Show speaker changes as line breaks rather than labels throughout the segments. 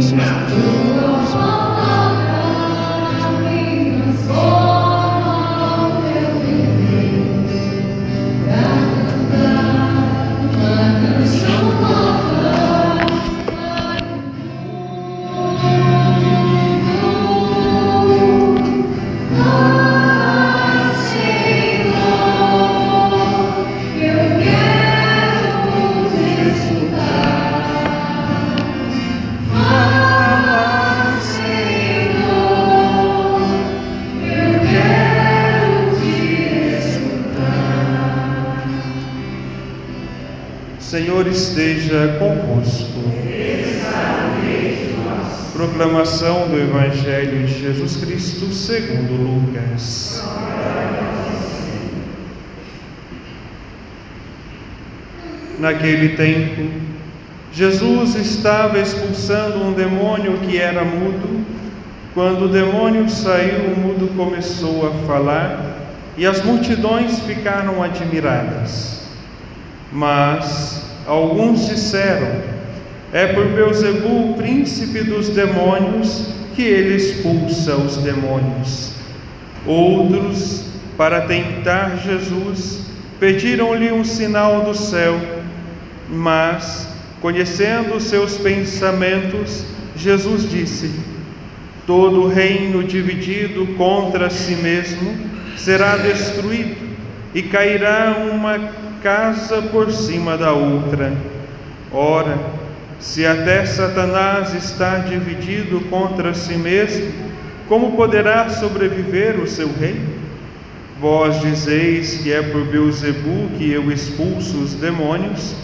Senhor Proclamação do Evangelho de Jesus Cristo segundo Lucas. Naquele tempo, Jesus estava expulsando um demônio que era mudo. Quando o demônio saiu, o mudo começou a falar e as multidões ficaram admiradas. Mas alguns disseram: É por Beuzebu, príncipe dos demônios, que ele expulsa os demônios. Outros, para tentar Jesus, pediram-lhe um sinal do céu, mas, conhecendo seus pensamentos, Jesus disse: Todo reino dividido contra si mesmo será destruído, e cairá uma casa por cima da outra. Ora, se até Satanás está dividido contra si mesmo, como poderá sobreviver o seu reino? Vós dizeis que é por Beuzebu que eu expulso os demônios.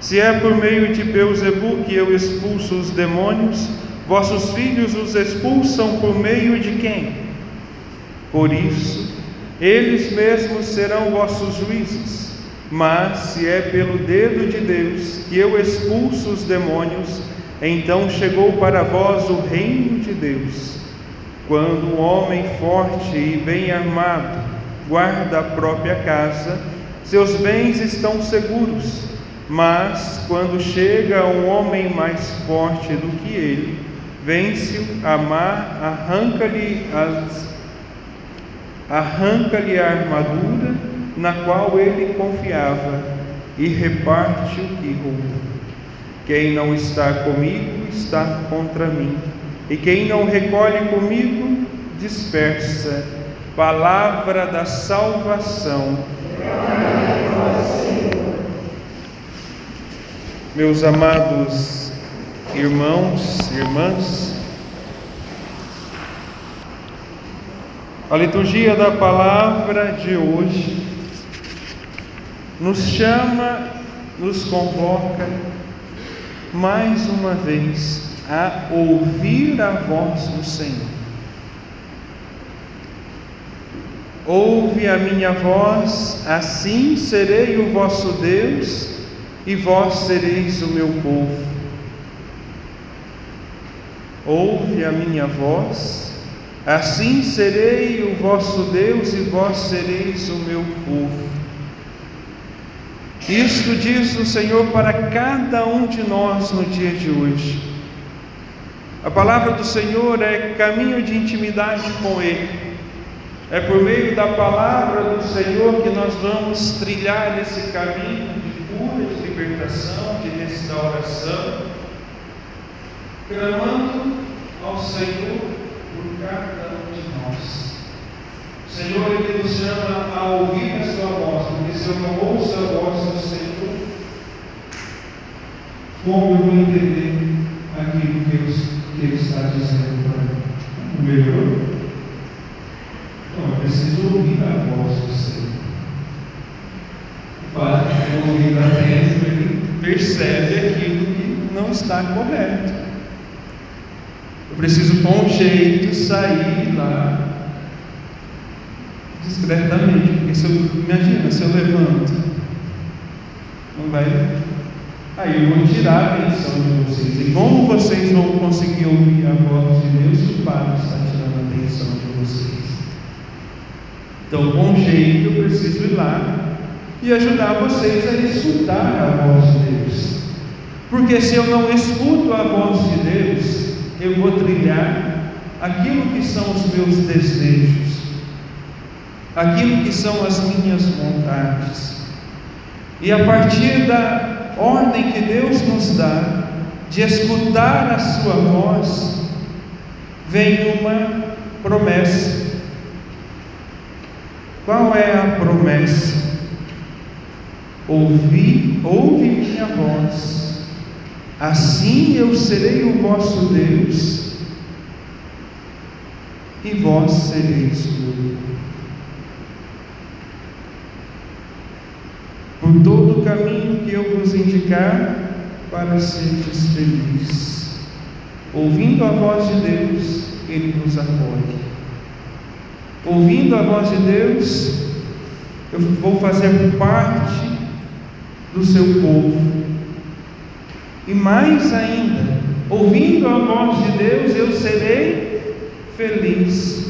Se é por meio de Beuzebu que eu expulso os demônios, vossos filhos os expulsam por meio de quem? Por isso, eles mesmos serão vossos juízes. Mas se é pelo dedo de Deus que eu expulso os demônios, então chegou para vós o reino de Deus. Quando um homem forte e bem armado guarda a própria casa, seus bens estão seguros. Mas quando chega um homem mais forte do que ele, vence-o, amar, arranca-lhe as arranca-lhe a armadura na qual ele confiava e reparte o que roubou. Quem não está comigo está contra mim, e quem não recolhe comigo dispersa. Palavra da salvação. Meus amados irmãos, irmãs, a liturgia da palavra de hoje nos chama, nos convoca mais uma vez a ouvir a voz do Senhor. Ouve a minha voz, assim serei o vosso Deus e vós sereis o meu povo. Ouve a minha voz, assim serei o vosso Deus e vós sereis o meu povo. Isto diz o Senhor para cada um de nós no dia de hoje. A palavra do Senhor é caminho de intimidade com Ele. É por meio da palavra do Senhor que nós vamos trilhar esse caminho de cura, de libertação, de restauração, clamando ao Senhor por cada um de nós. Senhor ele nos chama a ouvir a sua voz, porque se eu não ouço a voz do Senhor, como eu vou entender aquilo que Ele, que ele está dizendo para mim? Melhor? Então, eu preciso ouvir a voz do Senhor. Para ouvir atento, ele percebe aquilo que não está correto. Eu preciso com um jeito sair lá discretamente, porque se eu, imagina, se eu levanto, não vai. Aí eu vou tirar a atenção de vocês. E como vocês vão conseguir ouvir a voz de Deus se o Padre está tirando a atenção de vocês? Então, com jeito, eu preciso ir lá e ajudar vocês a escutar a voz de Deus. Porque se eu não escuto a voz de Deus, eu vou trilhar aquilo que são os meus desejos, aquilo que são as minhas vontades. E a partir da ordem que Deus nos dá, de escutar a Sua voz, vem uma promessa. Qual é a promessa? Ouvi, ouve minha voz, assim eu serei o vosso Deus, e vós sereis meu Por todo o caminho que eu vos indicar, para seres felizes. Ouvindo a voz de Deus, Ele nos acolhe. Ouvindo a voz de Deus, eu vou fazer parte do seu povo. E mais ainda, ouvindo a voz de Deus, eu serei feliz,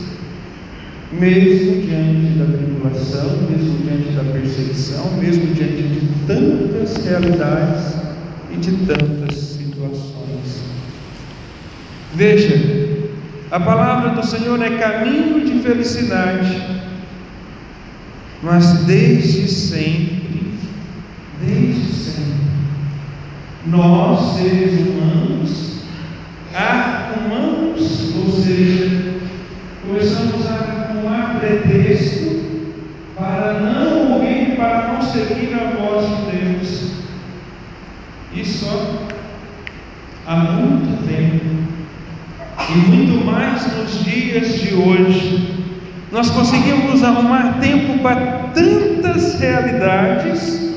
mesmo diante da tribulação, mesmo diante da perseguição, mesmo diante de tantas realidades e de tantas situações. Veja, a palavra do Senhor é caminho de felicidade, mas desde sempre, desde sempre, nós seres humanos arrumamos, ou seja, seguir a voz de Deus. Isso há muito tempo. E muito mais nos dias de hoje. Nós conseguimos arrumar tempo para tantas realidades,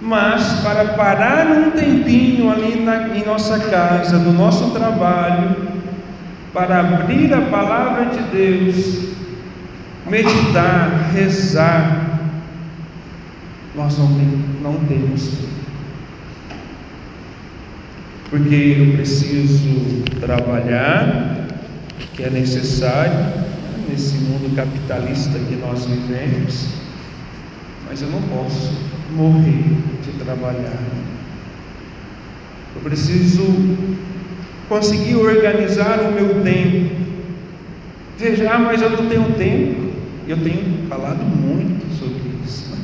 mas para parar um tempinho ali na, em nossa casa, no nosso trabalho, para abrir a palavra de Deus, meditar, rezar, nós não, não temos tempo porque eu preciso trabalhar, que é necessário nesse mundo capitalista que nós vivemos, mas eu não posso morrer de trabalhar. Eu preciso conseguir organizar o meu tempo. Veja, ah, mas eu não tenho tempo. Eu tenho falado muito sobre isso.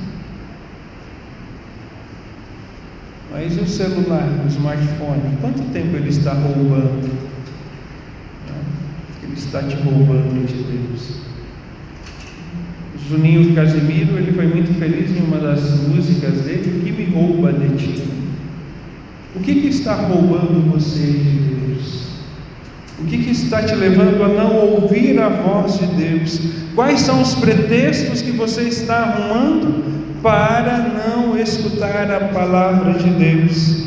Mas e o celular, o smartphone? Quanto tempo ele está roubando? Ele está te roubando de Deus. Juninho Casimiro, ele foi muito feliz em uma das músicas dele, o que me rouba de ti? O que, que está roubando você de Deus? O que, que está te levando a não ouvir a voz de Deus? Quais são os pretextos que você está arrumando para não escutar a palavra de Deus.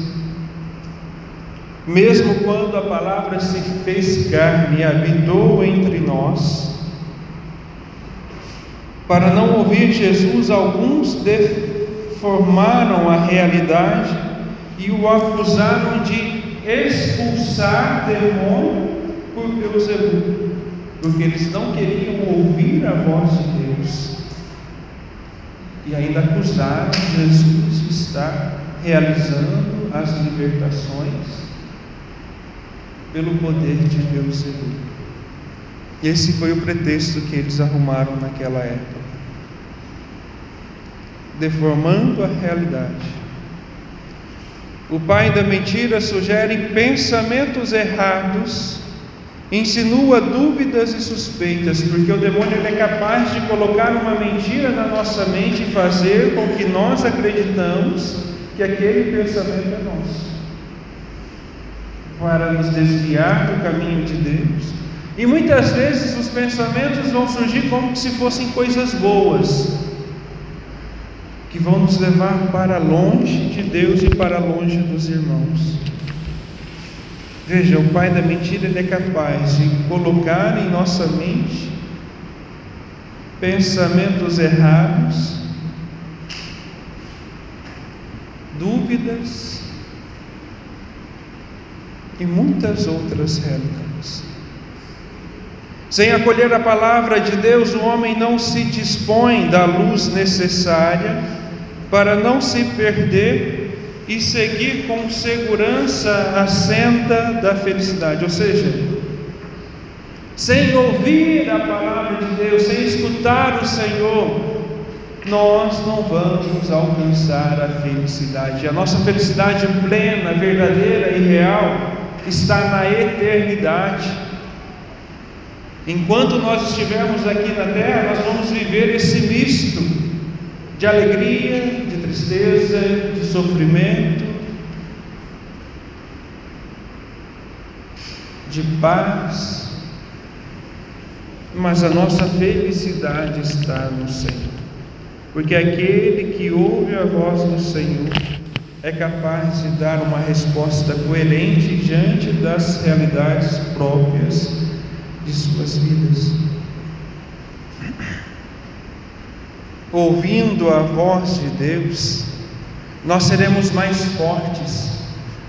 Mesmo quando a palavra se fez carne e habitou entre nós, para não ouvir Jesus, alguns deformaram a realidade e o acusaram de expulsar demônio por Beuzebu, porque eles não queriam ouvir a voz de Deus e ainda acusaram Jesus de estar realizando as libertações pelo poder de Deus. Esse foi o pretexto que eles arrumaram naquela época, deformando a realidade. O pai da mentira sugere pensamentos errados insinua dúvidas e suspeitas, porque o demônio é capaz de colocar uma mentira na nossa mente e fazer com que nós acreditamos que aquele pensamento é nosso, para nos desviar do caminho de Deus. E muitas vezes os pensamentos vão surgir como se fossem coisas boas, que vão nos levar para longe de Deus e para longe dos irmãos. Veja, o pai da mentira ele é capaz de colocar em nossa mente pensamentos errados, dúvidas e muitas outras realidades. Sem acolher a palavra de Deus, o homem não se dispõe da luz necessária para não se perder e seguir com segurança a senda da felicidade. Ou seja, sem ouvir a palavra de Deus, sem escutar o Senhor, nós não vamos alcançar a felicidade. A nossa felicidade plena, verdadeira e real está na eternidade. Enquanto nós estivermos aqui na terra, nós vamos viver esse misto de alegria, de tristeza, de sofrimento, de paz, mas a nossa felicidade está no Senhor. Porque aquele que ouve a voz do Senhor é capaz de dar uma resposta coerente diante das realidades próprias de suas vidas. Ouvindo a voz de Deus, nós seremos mais fortes,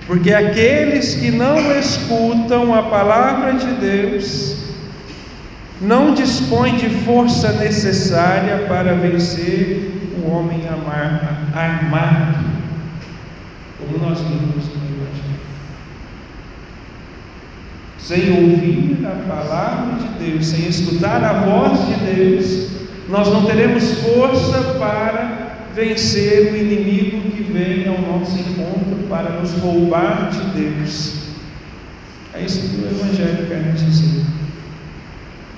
porque aqueles que não escutam a palavra de Deus, não dispõe de força necessária para vencer o homem armado, como nós vimos no Evangelho. Sem ouvir a palavra de Deus, sem escutar a voz de Deus, nós não teremos força para vencer o inimigo que vem ao nosso encontro para nos roubar de Deus. É isso que o Evangelho quer nos dizer.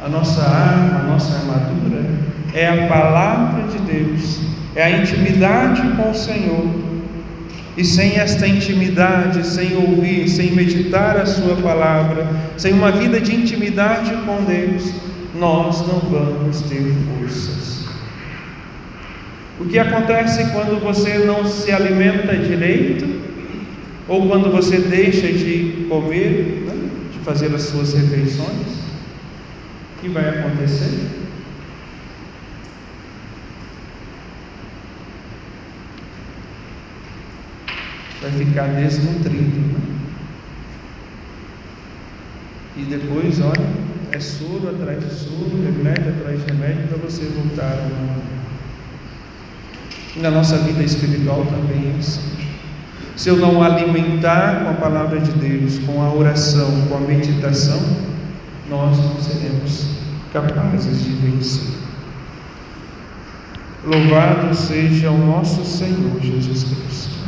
A nossa arma, a nossa armadura é a palavra de Deus, é a intimidade com o Senhor. E sem esta intimidade, sem ouvir, sem meditar a Sua palavra, sem uma vida de intimidade com Deus, nós não vamos ter forças. O que acontece quando você não se alimenta direito, ou quando você deixa de comer, né, de fazer as suas refeições? O que vai acontecer? Vai ficar desnutrido. Né? E depois, olha, é soro atrás de soro, remédio atrás de remédio para você voltar ao normal. Na nossa vida espiritual também é assim. Se eu não alimentar com a palavra de Deus, com a oração, com a meditação, nós não seremos capazes de vencer. Louvado seja o nosso Senhor Jesus Cristo.